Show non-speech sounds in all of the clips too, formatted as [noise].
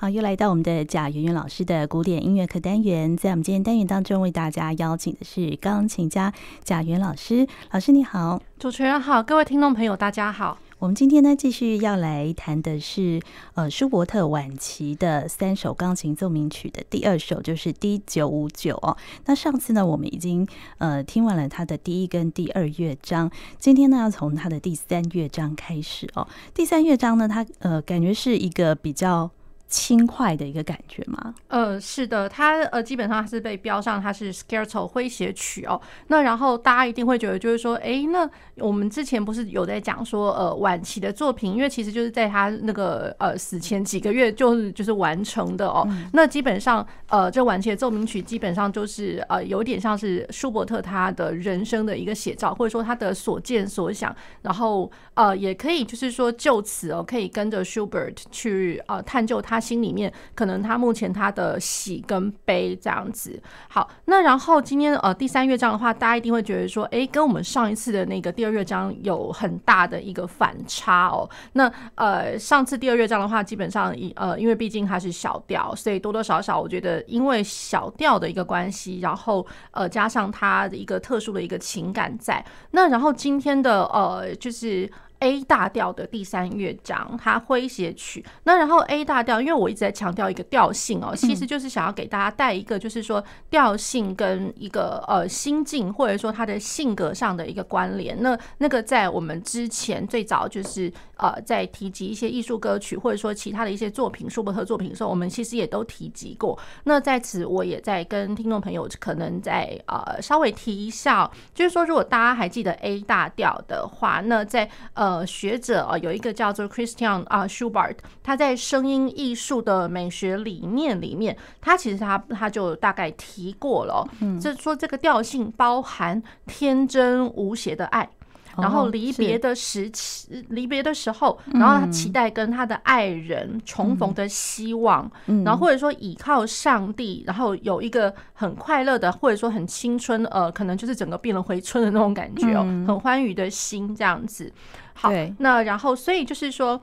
好，又来到我们的贾圆圆老师的古典音乐课单元，在我们今天单元当中，为大家邀请的是钢琴家贾圆老师。老师你好，主持人好，各位听众朋友大家好。我们今天呢，继续要来谈的是呃舒伯特晚期的三首钢琴奏鸣曲的第二首，就是 D 九五九哦。那上次呢，我们已经呃听完了他的第一跟第二乐章，今天呢，要从他的第三乐章开始哦。第三乐章呢，它呃感觉是一个比较。轻快的一个感觉吗？呃，是的，它呃基本上是被标上它是 Scherzo 诙谐曲哦。那然后大家一定会觉得就是说，哎，那我们之前不是有在讲说，呃，晚期的作品，因为其实就是在他那个呃死前几个月就是就是完成的哦。嗯、那基本上呃这晚期的奏鸣曲基本上就是呃有点像是舒伯特他的人生的一个写照，或者说他的所见所想，然后呃也可以就是说就此哦可以跟着 Schubert 去呃探究他。心里面可能他目前他的喜跟悲这样子。好，那然后今天呃第三乐章的话，大家一定会觉得说，哎，跟我们上一次的那个第二乐章有很大的一个反差哦。那呃上次第二乐章的话，基本上一呃因为毕竟它是小调，所以多多少少我觉得因为小调的一个关系，然后呃加上它的一个特殊的一个情感在。那然后今天的呃就是。A 大调的第三乐章，它诙谐曲。那然后 A 大调，因为我一直在强调一个调性哦，其实就是想要给大家带一个，就是说调性跟一个呃心境，或者说他的性格上的一个关联。那那个在我们之前最早就是呃在提及一些艺术歌曲，或者说其他的一些作品，舒伯特作品的时候，我们其实也都提及过。那在此，我也在跟听众朋友可能在呃稍微提一下，就是说如果大家还记得 A 大调的话，那在呃。呃，学者啊，有一个叫做 Christian 啊 Schubert，他在声音艺术的美学理念里面，他其实他他就大概提过了，嗯，就是说这个调性包含天真无邪的爱。然后离别的时期，离别的时候，然后他期待跟他的爱人重逢的希望，然后或者说倚靠上帝，然后有一个很快乐的，或者说很青春，呃，可能就是整个变了回春的那种感觉哦，很欢愉的心这样子。好，那然后所以就是说，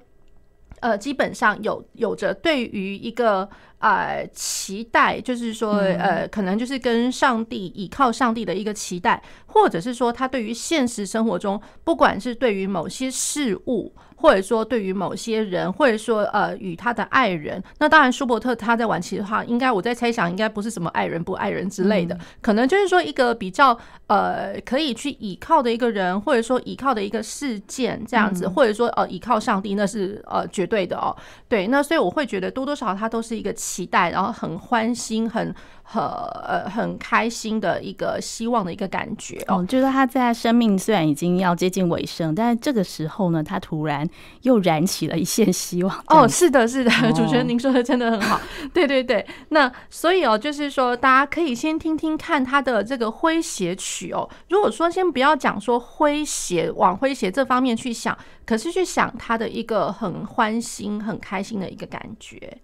呃，基本上有有着对于一个。呃，期待就是说，呃，可能就是跟上帝倚靠上帝的一个期待，或者是说他对于现实生活中，不管是对于某些事物。或者说，对于某些人，或者说呃，与他的爱人，那当然，舒伯特他在晚期的话，应该我在猜想，应该不是什么爱人不爱人之类的，可能就是说一个比较呃，可以去倚靠的一个人，或者说倚靠的一个事件这样子，或者说呃，倚靠上帝，那是呃绝对的哦。对，那所以我会觉得多多少少他都是一个期待，然后很欢欣，很。很呃很开心的一个希望的一个感觉哦，就是他在生命虽然已经要接近尾声，但是这个时候呢，他突然又燃起了一线希望。[laughs] 哦，是的，是的，主持人您说的真的很好，[laughs] 对对对。那所以哦，就是说大家可以先听听看他的这个诙谐曲哦。如果说先不要讲说诙谐，往诙谐这方面去想，可是去想他的一个很欢欣、很开心的一个感觉。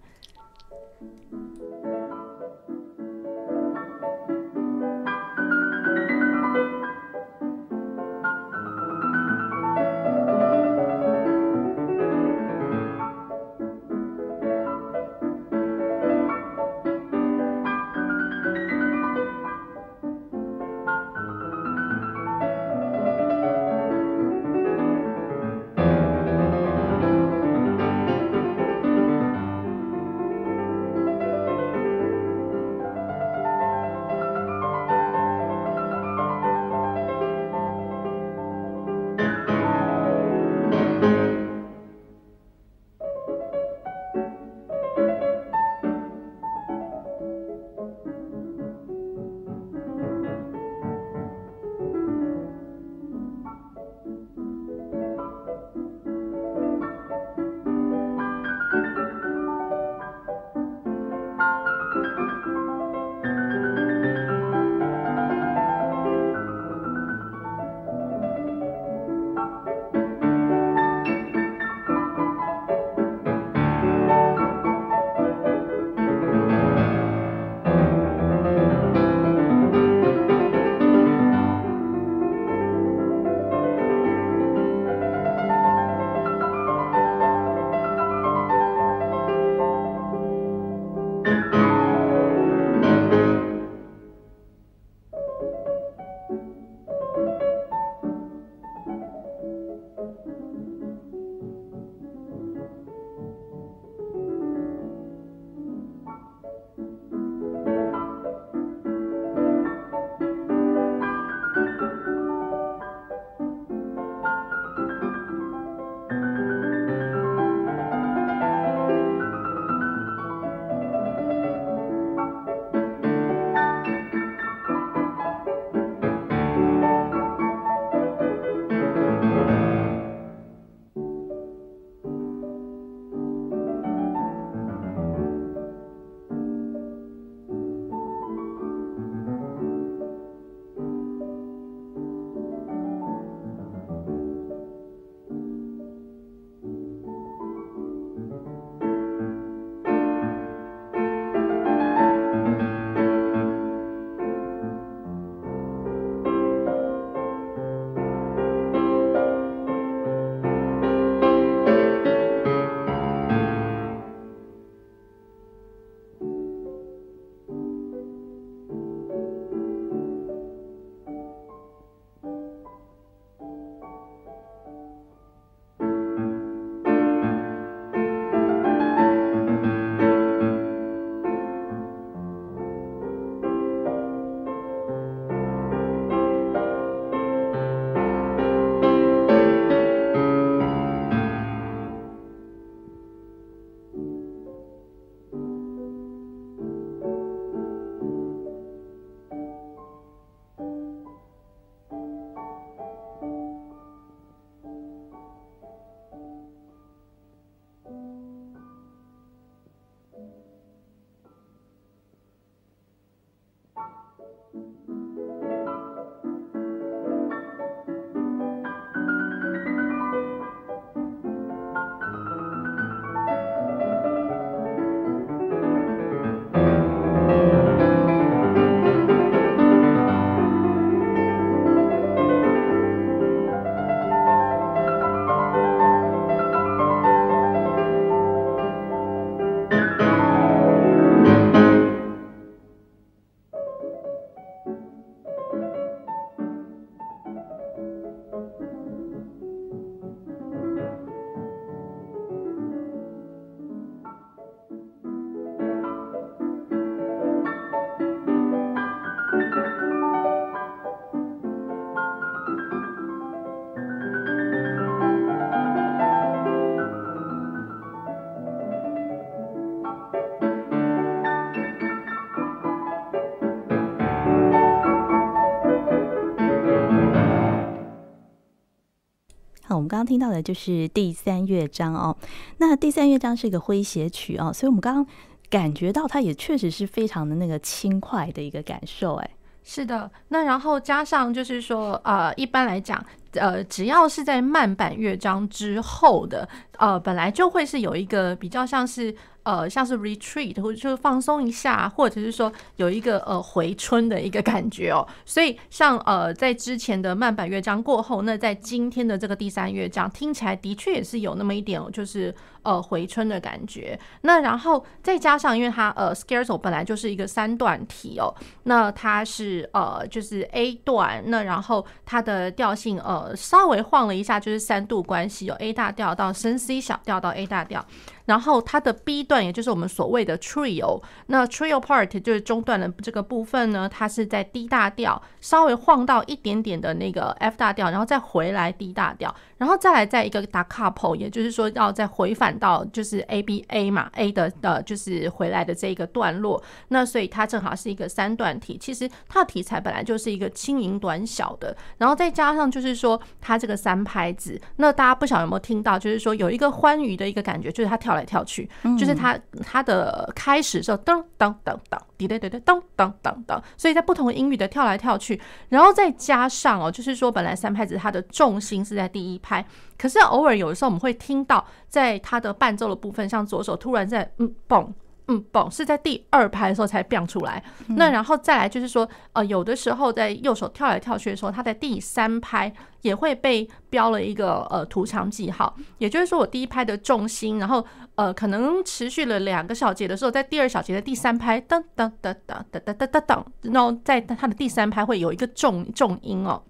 我们刚刚听到的就是第三乐章哦。那第三乐章是一个诙谐曲哦，所以我们刚刚感觉到它也确实是非常的那个轻快的一个感受。哎，是的。那然后加上就是说，呃，一般来讲，呃，只要是在慢板乐章之后的，呃，本来就会是有一个比较像是。呃，像是 retreat 或者就是放松一下，或者是说有一个呃回春的一个感觉哦。所以像呃在之前的慢板乐章过后，那在今天的这个第三乐章听起来的确也是有那么一点就是呃回春的感觉。那然后再加上，因为它呃 Scherzo 本来就是一个三段体哦，那它是呃就是 A 段，那然后它的调性呃稍微晃了一下，就是三度关系，有 A 大调到升 C 小调到 A 大调。然后它的 B 段，也就是我们所谓的 trio，那 trio part 就是中段的这个部分呢，它是在 D 大调，稍微晃到一点点的那个 F 大调，然后再回来 D 大调，然后再来再一个 da capo，也就是说要再回返到就是 A B A 嘛，A 的呃就是回来的这一个段落。那所以它正好是一个三段体，其实它的题材本来就是一个轻盈短小的，然后再加上就是说它这个三拍子，那大家不晓得有没有听到，就是说有一个欢愉的一个感觉，就是它跳。跳来跳去，就是它它的开始的时候噔噔噔噔，滴对对对噔噔噔噔，所以在不同的音域的跳来跳去，然后再加上哦，就是说本来三拍子它的重心是在第一拍，可是偶尔有的时候我们会听到，在它的伴奏的部分，像左手突然在嗯嘣。嗯，嘣，是在第二拍的时候才变出来。那然后再来就是说，呃，有的时候在右手跳来跳去的时候，它在第三拍也会被标了一个呃图长记号。也就是说，我第一拍的重心，然后呃可能持续了两个小节的时候，在第二小节的第三拍，噔噔噔噔噔噔噔噔，然后在它的第三拍会有一个重重音哦。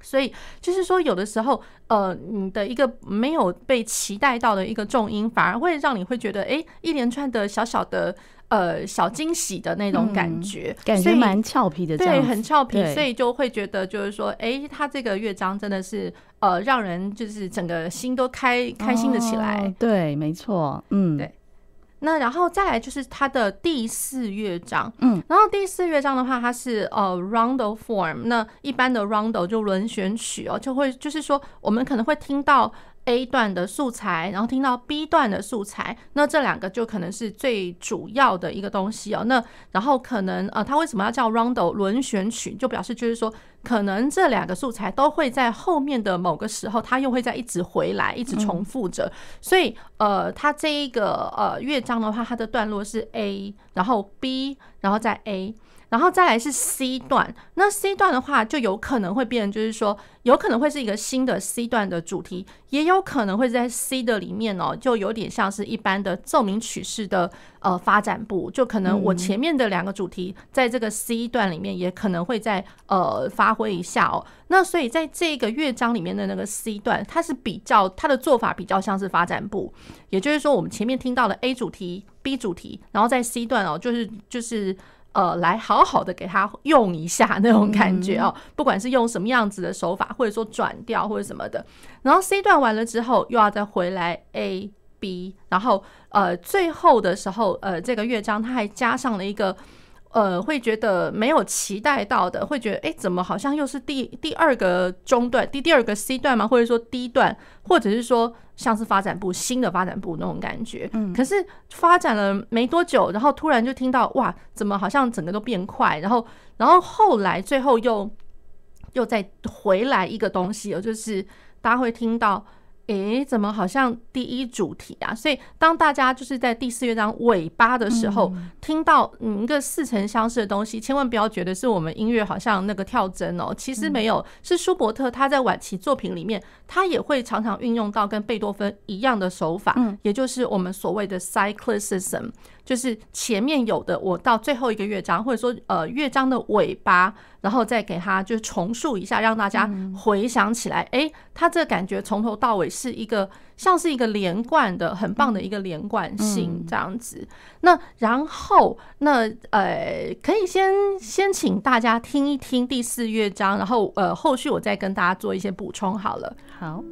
所以就是说，有的时候，呃，你的一个没有被期待到的一个重音，反而会让你会觉得，哎，一连串的小小的，呃，小惊喜的那种感觉，嗯、感觉蛮俏皮的，对，很俏皮，所以就会觉得，就是说，哎，他这个乐章真的是，呃，让人就是整个心都开开心的起来，哦、对，没错，嗯，对。那然后再来就是它的第四乐章，嗯，然后第四乐章的话，它是呃 rondo form，那一般的 rondo 就轮旋曲哦，就会就是说我们可能会听到。A 段的素材，然后听到 B 段的素材，那这两个就可能是最主要的一个东西哦。那然后可能呃，它为什么要叫 rondo 轮旋曲？就表示就是说，可能这两个素材都会在后面的某个时候，它又会再一直回来，一直重复着。所以呃，它这一个呃乐章的话，它的段落是 A，然后 B，然后再 A。然后再来是 C 段，那 C 段的话就有可能会变，就是说有可能会是一个新的 C 段的主题，也有可能会在 C 的里面哦，就有点像是一般的奏鸣曲式的呃发展部，就可能我前面的两个主题在这个 C 段里面也可能会再呃发挥一下哦。那所以在这个乐章里面的那个 C 段，它是比较它的做法比较像是发展部，也就是说我们前面听到的 A 主题、B 主题，然后在 C 段哦，就是就是。呃，来好好的给他用一下那种感觉哦，不管是用什么样子的手法，或者说转调或者什么的，然后 C 段完了之后，又要再回来 A B，然后呃，最后的时候，呃，这个乐章它还加上了一个。呃，会觉得没有期待到的，会觉得哎，怎么好像又是第第二个中段，第第二个 C 段吗？或者说 D 段，或者是说像是发展部新的发展部那种感觉。嗯，可是发展了没多久，然后突然就听到哇，怎么好像整个都变快，然后然后后来最后又又再回来一个东西，就是大家会听到。诶，怎么好像第一主题啊？所以当大家就是在第四乐章尾巴的时候，听到嗯一个似曾相识的东西，千万不要觉得是我们音乐好像那个跳针哦，其实没有，是舒伯特他在晚期作品里面，他也会常常运用到跟贝多芬一样的手法，也就是我们所谓的 cyclicism。就是前面有的，我到最后一个乐章，或者说呃乐章的尾巴，然后再给它就是重述一下，让大家回想起来，哎，它这感觉从头到尾是一个像是一个连贯的，很棒的一个连贯性这样子。那然后那呃，可以先先请大家听一听第四乐章，然后呃后续我再跟大家做一些补充好了。好。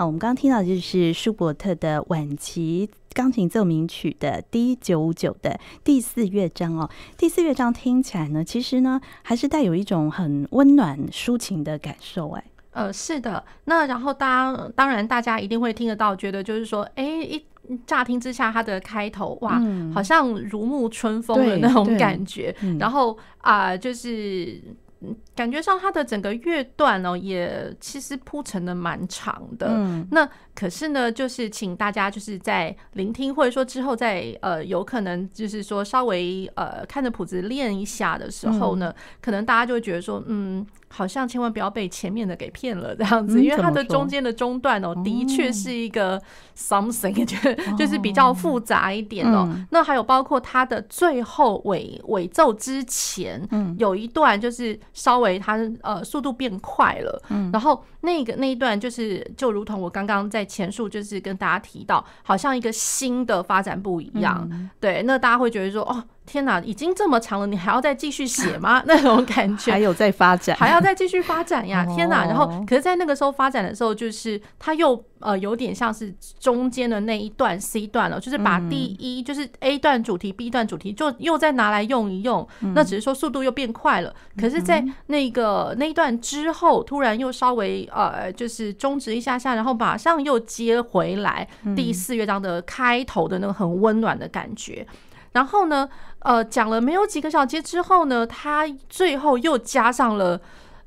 好，我们刚刚听到的就是舒伯特的晚期钢琴奏鸣曲的 D 九五九的第四乐章哦。第四乐章听起来呢，其实呢还是带有一种很温暖抒情的感受哎。呃，是的。那然后当当然大家一定会听得到，觉得就是说，哎，一乍听之下它的开头哇，嗯、好像如沐春风的那种感觉。嗯、然后啊、呃，就是。感觉上，它的整个乐段哦，也其实铺陈的蛮长的。嗯，那可是呢，就是请大家就是在聆听，或者说之后在呃，有可能就是说稍微呃，看着谱子练一下的时候呢，嗯、可能大家就会觉得说，嗯。好像千万不要被前面的给骗了这样子，因为它的中间的中段哦，的确是一个 something，就 [laughs] 就是比较复杂一点哦。那还有包括它的最后尾尾奏之前，有一段就是稍微它呃速度变快了，然后那个那一段就是就如同我刚刚在前述就是跟大家提到，好像一个新的发展不一样，对，那大家会觉得说哦。天哪，已经这么长了，你还要再继续写吗？[laughs] 那种感觉还有在发展，还要再继续发展呀！天哪，然后可是，在那个时候发展的时候，就是它又呃有点像是中间的那一段 C 段了，就是把第一就是 A 段主题、B 段主题就又再拿来用一用，那只是说速度又变快了。可是，在那个那一段之后，突然又稍微呃就是终止一下下，然后马上又接回来第四乐章的开头的那个很温暖的感觉。然后呢，呃，讲了没有几个小节之后呢，他最后又加上了，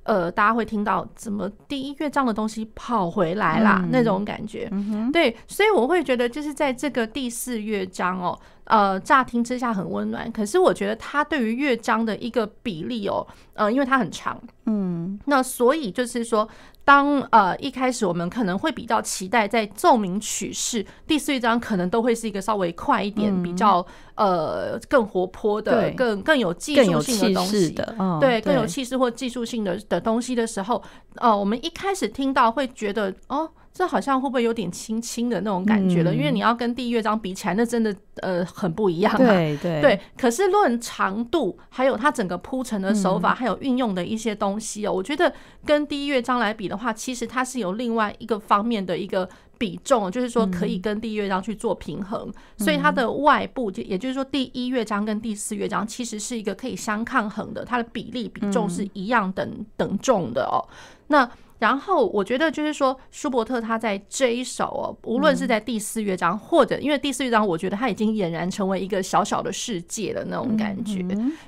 呃，大家会听到怎么第一乐章的东西跑回来啦，嗯、那种感觉。嗯、对，所以我会觉得就是在这个第四乐章哦，呃，乍听之下很温暖，可是我觉得它对于乐章的一个比例哦，呃，因为它很长，嗯，那所以就是说。当呃一开始我们可能会比较期待在奏鸣曲式第四乐章可能都会是一个稍微快一点，比较呃更活泼的、更更有技术性的东西的，对，更有气势或技术性的的东西的时候，呃，我们一开始听到会觉得哦。这好像会不会有点轻轻的那种感觉了？嗯、因为你要跟第一乐章比起来，那真的呃很不一样啊。对对对。可是论长度，还有它整个铺陈的手法，还有运用的一些东西哦，嗯、我觉得跟第一乐章来比的话，其实它是有另外一个方面的一个比重，就是说可以跟第一乐章去做平衡。嗯、所以它的外部，就也就是说第一乐章跟第四乐章其实是一个可以相抗衡的，它的比例比重是一样等等重的哦。那然后我觉得就是说，舒伯特他在这一首哦，无论是在第四乐章，或者因为第四乐章，我觉得他已经俨然成为一个小小的世界的那种感觉。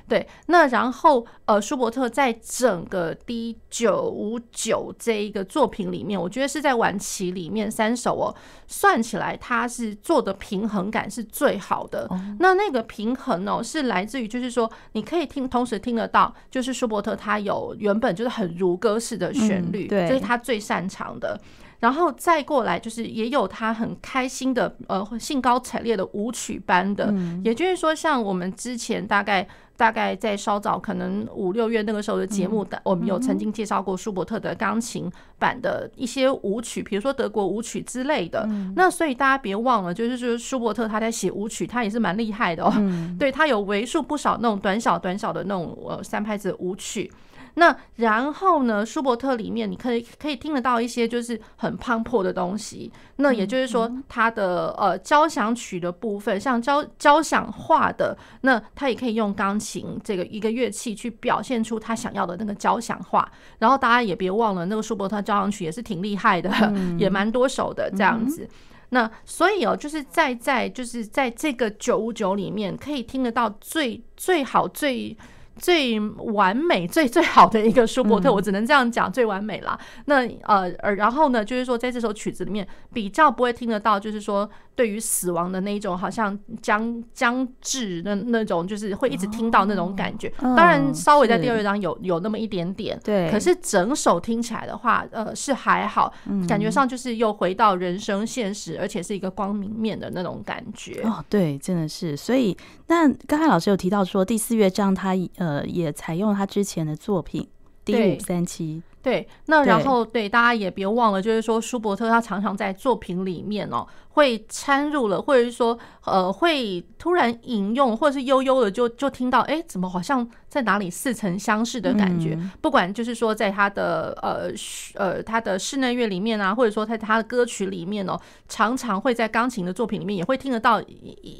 对，那然后呃，舒伯特在整个 D 九五九这一个作品里面，我觉得是在晚期里面三首哦，算起来他是做的平衡感是最好的。那那个平衡哦，是来自于就是说，你可以听，同时听得到，就是舒伯特他有原本就是很如歌式的旋律。对。这是他最擅长的，然后再过来就是也有他很开心的，呃，兴高采烈的舞曲班的，也就是说，像我们之前大概大概在稍早可能五六月那个时候的节目，我们有曾经介绍过舒伯特的钢琴版的一些舞曲，比如说德国舞曲之类的。那所以大家别忘了，就是说舒伯特他在写舞曲，他也是蛮厉害的哦。对，他有为数不少那种短小短小的那种呃三拍子舞曲。那然后呢，舒伯特里面你可以可以听得到一些就是很磅礴的东西。那也就是说，他的呃交响曲的部分，像交交响化的，那他也可以用钢琴这个一个乐器去表现出他想要的那个交响化。然后大家也别忘了，那个舒伯特交响曲也是挺厉害的，[laughs] 也蛮多首的这样子。那所以哦，就是在在就是在这个九五九里面，可以听得到最最好最。最完美、最最好的一个舒伯特，我只能这样讲，最完美啦。那呃，然后呢，就是说，在这首曲子里面，比较不会听得到，就是说。对于死亡的那一种，好像将将至那那种，就是会一直听到那种感觉。当然，稍微在第二乐章有有那么一点点，对。可是整首听起来的话，呃，是还好，感觉上就是又回到人生现实，而且是一个光明面的那种感觉。哦，对，真的是。所以，那刚才老师有提到说，第四乐章他呃也采用他之前的作品 D 五三七。对，那然后，对大家也别忘了，就是说舒伯特他常常在作品里面哦，会掺入了，或者是说呃，会突然引用，或者是悠悠的就就听到，哎，怎么好像在哪里似曾相识的感觉？嗯、不管就是说在他的呃呃他的室内乐里面啊，或者说在他的歌曲里面哦，常常会在钢琴的作品里面也会听得到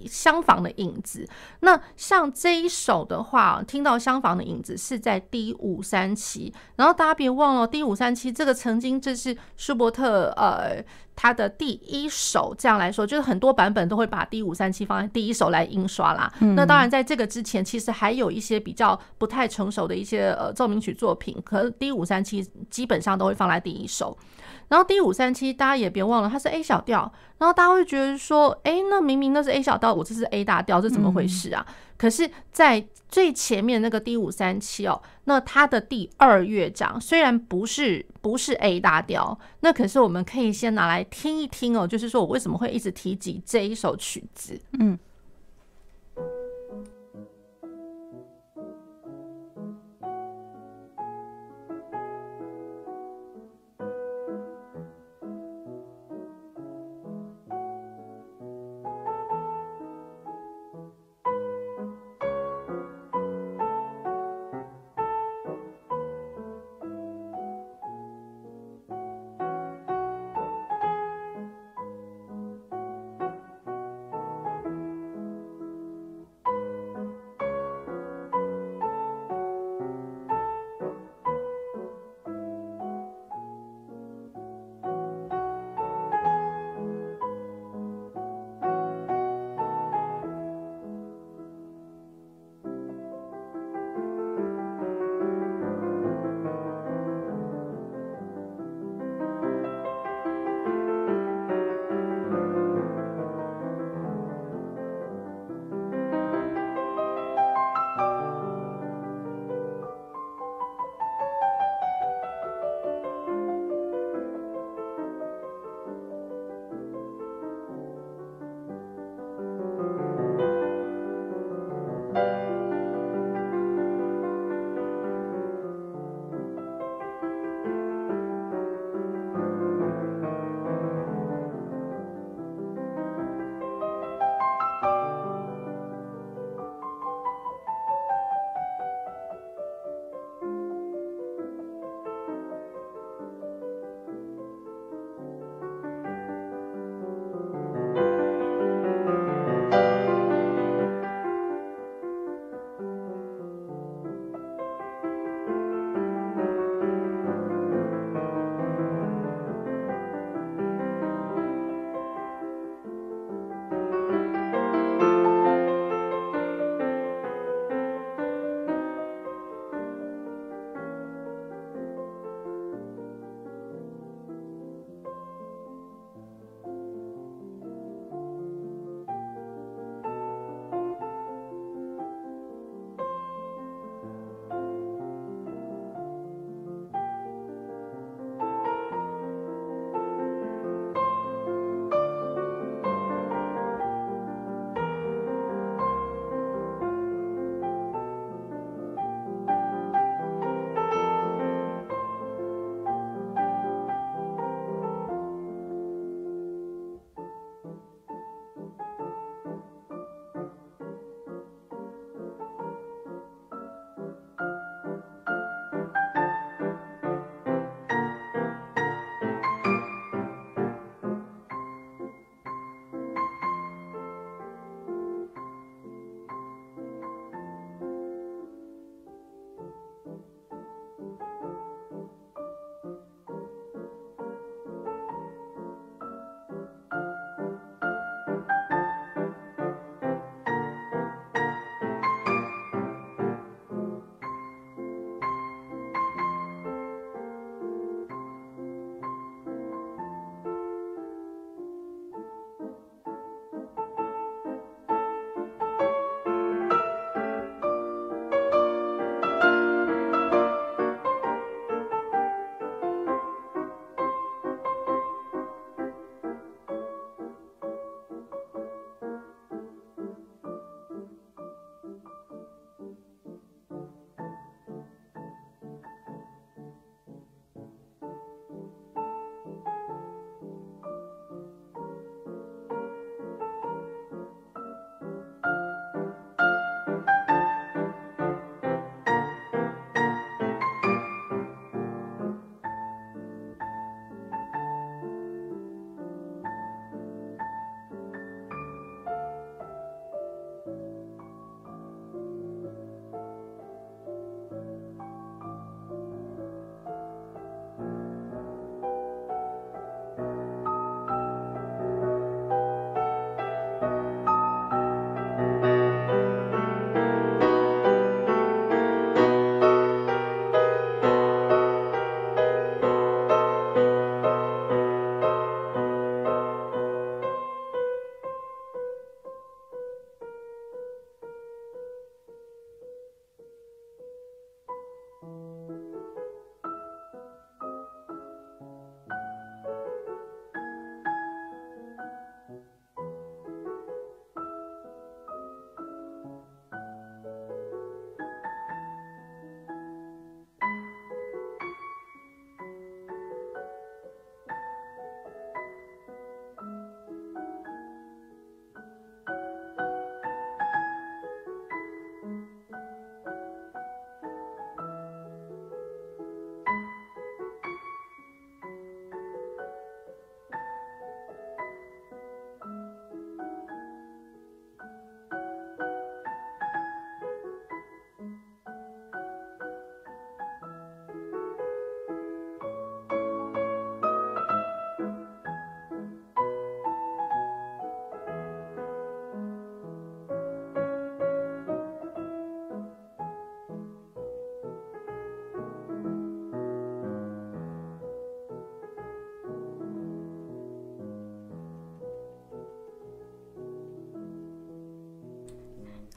相仿的影子。那像这一首的话，听到相仿的影子是在 D 五三七，然后大家别忘了 D 五三七这个曾经这是舒伯特呃。他的第一首这样来说，就是很多版本都会把 D 五三七放在第一首来印刷啦。嗯、那当然，在这个之前，其实还有一些比较不太成熟的一些呃奏鸣曲作品，可是 D 五三七基本上都会放在第一首。然后 D 五三七，大家也别忘了，它是 A 小调。然后大家会觉得说，哎，那明明那是 A 小调，我这是 A 大调，这怎么回事啊？嗯、可是，在最前面那个 D 五三七哦，那它的第二乐章虽然不是不是 A 大调，那可是我们可以先拿来听一听哦，就是说我为什么会一直提及这一首曲子？嗯。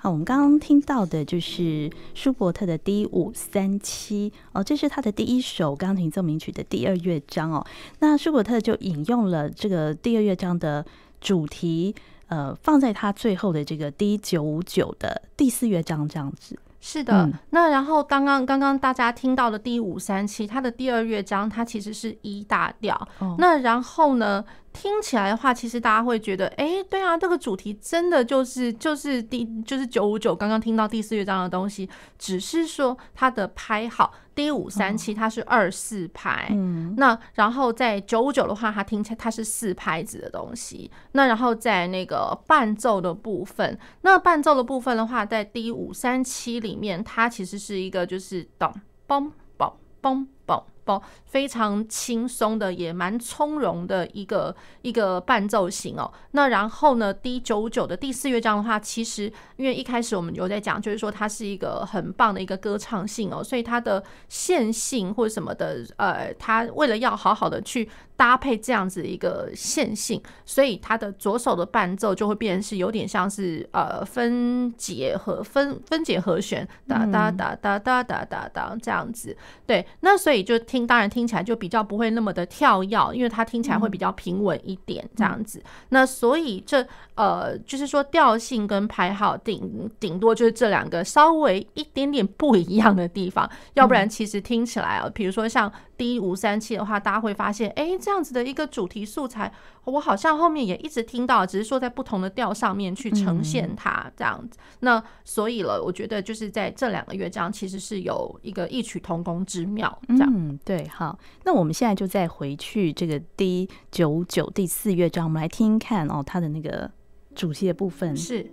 我们刚刚听到的就是舒伯特的 D 五三七哦，这是他的第一首钢琴奏鸣曲的第二乐章哦。那舒伯特就引用了这个第二乐章的主题，呃，放在他最后的这个 D 九五九的第四乐章这样子。是的，嗯、那然后刚刚刚刚大家听到的第五三七，它的第二乐章它其实是一大调。哦、那然后呢？听起来的话，其实大家会觉得，哎，对啊，这个主题真的就是就是第就是九五九刚刚听到第四乐章的东西，只是说它的拍号 D 五三七它是二四拍，嗯，那然后在九五九的话，它听起来它是四拍子的东西，那然后在那个伴奏的部分，那伴奏的部分的话，在 D 五三七里面，它其实是一个就是咚嘣嘣嘣嘣。非常轻松的，也蛮从容的一个一个伴奏型哦。那然后呢，D 九九的第四乐章的话，其实因为一开始我们有在讲，就是说它是一个很棒的一个歌唱性哦，所以它的线性或者什么的，呃，它为了要好好的去。搭配这样子一个线性，所以它的左手的伴奏就会变成是有点像是呃分解和分分解和弦，哒哒哒哒哒哒哒哒这样子。对，那所以就听，当然听起来就比较不会那么的跳跃，因为它听起来会比较平稳一点这样子。那所以这呃就是说调性跟拍号顶顶多就是这两个稍微一点点不一样的地方，要不然其实听起来啊，比如说像。D 五三七的话，大家会发现，哎，这样子的一个主题素材，我好像后面也一直听到，只是说在不同的调上面去呈现它这样子。那所以了，我觉得就是在这两个乐章其实是有一个异曲同工之妙。这样，嗯，对，好，那我们现在就再回去这个 D 九九第四乐章，我们来听听看哦，它的那个主题的部分是。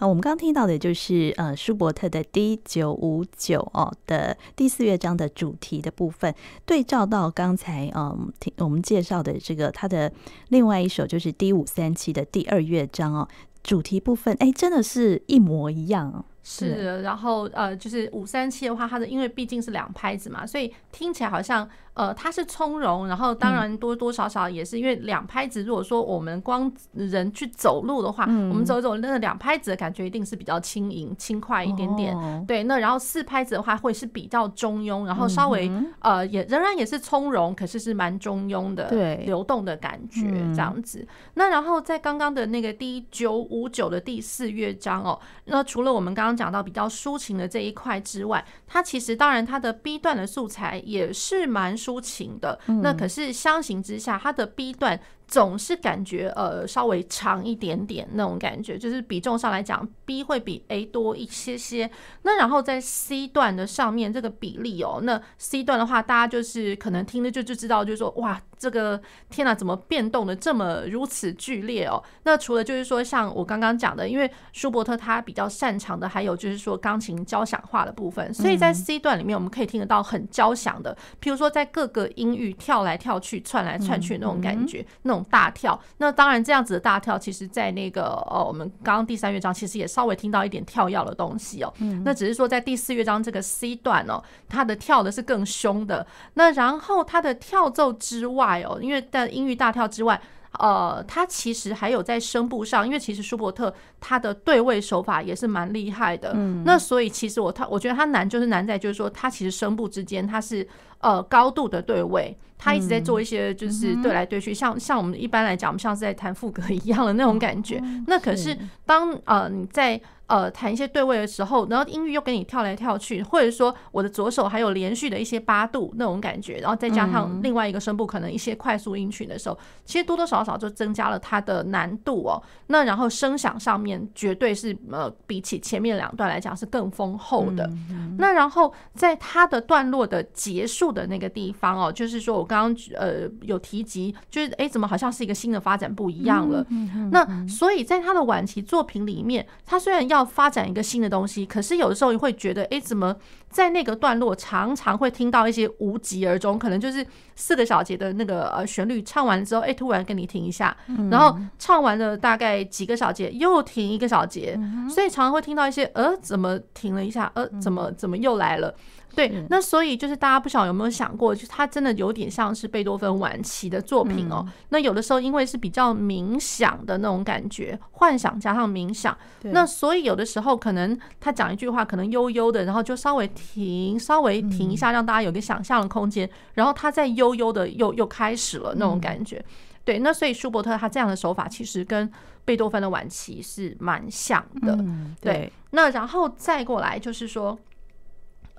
啊，我们刚听到的就是呃舒伯特的 D 九五九哦的第四乐章的主题的部分，对照到刚才嗯听我们介绍的这个他的另外一首就是 D 五三七的第二乐章哦，主题部分哎真的是一模一样。是，然后呃就是五三七的话，它的因为毕竟是两拍子嘛，所以听起来好像。呃，它是从容，然后当然多多少少也是因为两拍子。如果说我们光人去走路的话，嗯、我们走一走，那个两拍子的感觉一定是比较轻盈、轻快一点点。哦、对，那然后四拍子的话会是比较中庸，然后稍微、嗯、呃也仍然也是从容，可是是蛮中庸的，对，流动的感觉这样子。那然后在刚刚的那个第九五九的第四乐章哦，那除了我们刚刚讲到比较抒情的这一块之外，它其实当然它的 B 段的素材也是蛮抒。情的，那可是相形之下，它的 B 段。总是感觉呃稍微长一点点那种感觉，就是比重上来讲，B 会比 A 多一些些。那然后在 C 段的上面这个比例哦，那 C 段的话，大家就是可能听着就就知道，就是说哇，这个天哪，怎么变动的这么如此剧烈哦？那除了就是说像我刚刚讲的，因为舒伯特他比较擅长的还有就是说钢琴交响化的部分，所以在 C 段里面我们可以听得到很交响的，譬如说在各个音域跳来跳去、窜来窜去那种感觉，那种。大跳，那当然这样子的大跳，其实在那个呃，我们刚刚第三乐章其实也稍微听到一点跳跃的东西哦。嗯，那只是说在第四乐章这个 C 段哦，它的跳的是更凶的。那然后它的跳奏之外哦，因为在音域大跳之外，呃，它其实还有在声部上，因为其实舒伯特他的对位手法也是蛮厉害的。嗯，那所以其实我他我觉得他难就是难在就是说他其实声部之间他是呃高度的对位。他一直在做一些就是对来对去，像像我们一般来讲，我们像是在谈副歌一样的那种感觉。那可是当呃你在。呃，弹一些对位的时候，然后音域又给你跳来跳去，或者说我的左手还有连续的一些八度那种感觉，然后再加上另外一个声部可能一些快速音群的时候，其实多多少少就增加了它的难度哦。那然后声响上面绝对是呃比起前面两段来讲是更丰厚的。那然后在它的段落的结束的那个地方哦，就是说我刚刚呃有提及，就是哎怎么好像是一个新的发展不一样了？那所以在他的晚期作品里面，他虽然要发展一个新的东西，可是有的时候你会觉得，哎，怎么在那个段落常常会听到一些无疾而终？可能就是四个小节的那个呃旋律唱完之后，哎，突然跟你停一下，然后唱完了大概几个小节又停一个小节，所以常常会听到一些，呃，怎么停了一下？呃，怎么怎么又来了？对，那所以就是大家不晓得有没有想过，就是它真的有点像是贝多芬晚期的作品哦。那有的时候因为是比较冥想的那种感觉，幻想加上冥想，那所以有的时候可能他讲一句话可能悠悠的，然后就稍微停，稍微停一下，让大家有个想象的空间，然后他再悠悠的又又开始了那种感觉。对，那所以舒伯特他这样的手法其实跟贝多芬的晚期是蛮像的。对，那然后再过来就是说。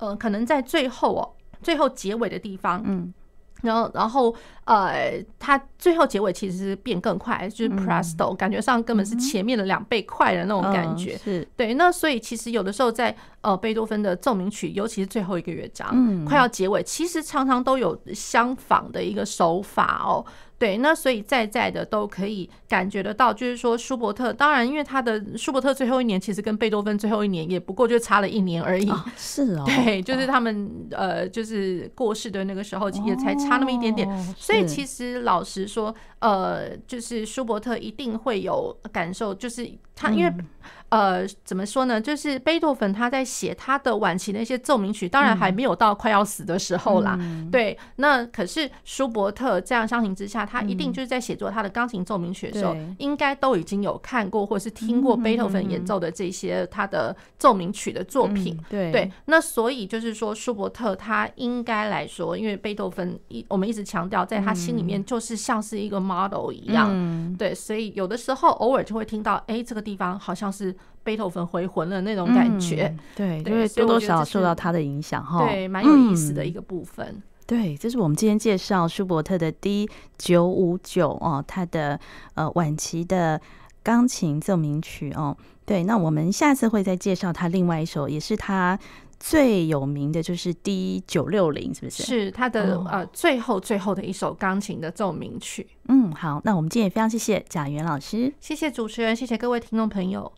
呃，可能在最后哦，最后结尾的地方，嗯，然后，然后，呃，它最后结尾其实是变更快，就是 presto，感觉上根本是前面的两倍快的那种感觉，是。对。那所以其实有的时候在呃贝多芬的奏鸣曲，尤其是最后一个乐章，嗯，快要结尾，其实常常都有相仿的一个手法哦。对，那所以在在的都可以感觉得到，就是说舒伯特，当然因为他的舒伯特最后一年其实跟贝多芬最后一年也不过就差了一年而已，哦是哦，对，就是他们呃就是过世的那个时候也才差那么一点点，哦、所以其实老实说，呃，就是舒伯特一定会有感受，就是他因为。嗯呃，怎么说呢？就是贝多芬他在写他的晚期那些奏鸣曲，当然还没有到快要死的时候啦。嗯、对，那可是舒伯特这样相形之下，他一定就是在写作他的钢琴奏鸣曲的时候，嗯、应该都已经有看过或是听过贝多芬演奏的这些他的奏鸣曲的作品。对，那所以就是说，舒伯特他应该来说，因为贝多芬一我们一直强调，在他心里面就是像是一个 model 一样。嗯、对，所以有的时候偶尔就会听到，哎、欸，这个地方好像是。贝多芬回魂的那种感觉，嗯、对，[laughs] 因为多多少少受到他的影响哈，对，蛮有意思的一个部分。嗯、对，这是我们今天介绍舒伯特的 D 九五九哦，他的呃晚期的钢琴奏鸣曲哦。对，那我们下次会再介绍他另外一首，也是他最有名的就是 D 九六零，是不是？是他的、哦、呃最后最后的一首钢琴的奏鸣曲。嗯，好，那我们今天也非常谢谢贾元老师，谢谢主持人，谢谢各位听众朋友。